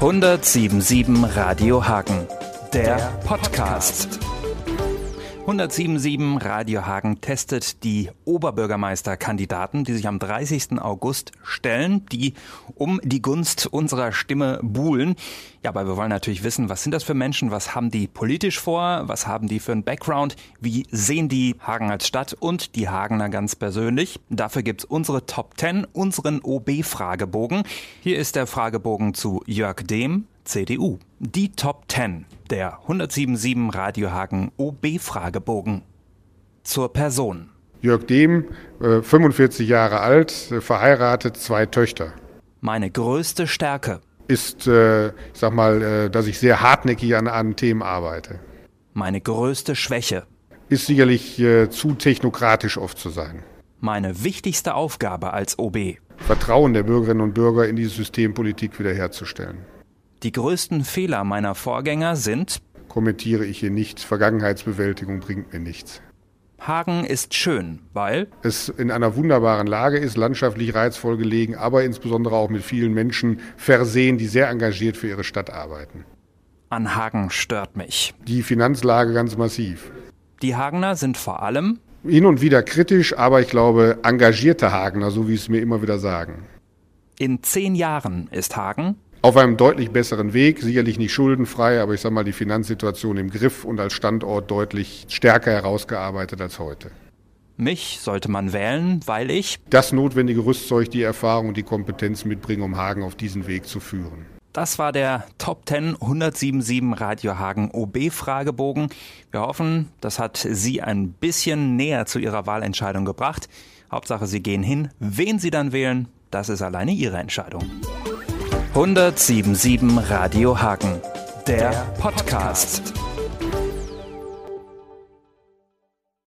1077 Radio Hagen, der Podcast. 1077 Radio Hagen testet die Oberbürgermeisterkandidaten, die sich am 30. August stellen, die um die Gunst unserer Stimme buhlen. Ja, aber wir wollen natürlich wissen, was sind das für Menschen, was haben die politisch vor, was haben die für einen Background, wie sehen die Hagen als Stadt und die Hagener ganz persönlich. Dafür gibt's unsere Top 10, unseren OB-Fragebogen. Hier ist der Fragebogen zu Jörg Dehm, CDU. Die Top 10 der 1077 Radiohagen OB-Fragebogen. Zur Person. Jörg Dehm, 45 äh, Jahre alt, äh, verheiratet, zwei Töchter. Meine größte Stärke. Ist, äh, ich sag mal, dass ich sehr hartnäckig an, an Themen arbeite. Meine größte Schwäche. Ist sicherlich zu technokratisch oft zu sein. Meine wichtigste Aufgabe als OB. Vertrauen der Bürgerinnen und Bürger in die Systempolitik wiederherzustellen. Die größten Fehler meiner Vorgänger sind kommentiere ich hier nicht. Vergangenheitsbewältigung bringt mir nichts. Hagen ist schön, weil es in einer wunderbaren Lage ist, landschaftlich reizvoll gelegen, aber insbesondere auch mit vielen Menschen versehen, die sehr engagiert für ihre Stadt arbeiten. An Hagen stört mich. Die Finanzlage ganz massiv. Die Hagener sind vor allem hin und wieder kritisch, aber ich glaube engagierte Hagener, so wie es mir immer wieder sagen. In zehn Jahren ist Hagen auf einem deutlich besseren Weg, sicherlich nicht schuldenfrei, aber ich sage mal die Finanzsituation im Griff und als Standort deutlich stärker herausgearbeitet als heute. Mich sollte man wählen, weil ich das notwendige Rüstzeug, die Erfahrung und die Kompetenz mitbringe, um Hagen auf diesen Weg zu führen. Das war der Top 10 1077 Radio Hagen OB Fragebogen. Wir hoffen, das hat Sie ein bisschen näher zu Ihrer Wahlentscheidung gebracht. Hauptsache, Sie gehen hin. Wen Sie dann wählen, das ist alleine Ihre Entscheidung. 1077 Radio Hagen, der Podcast.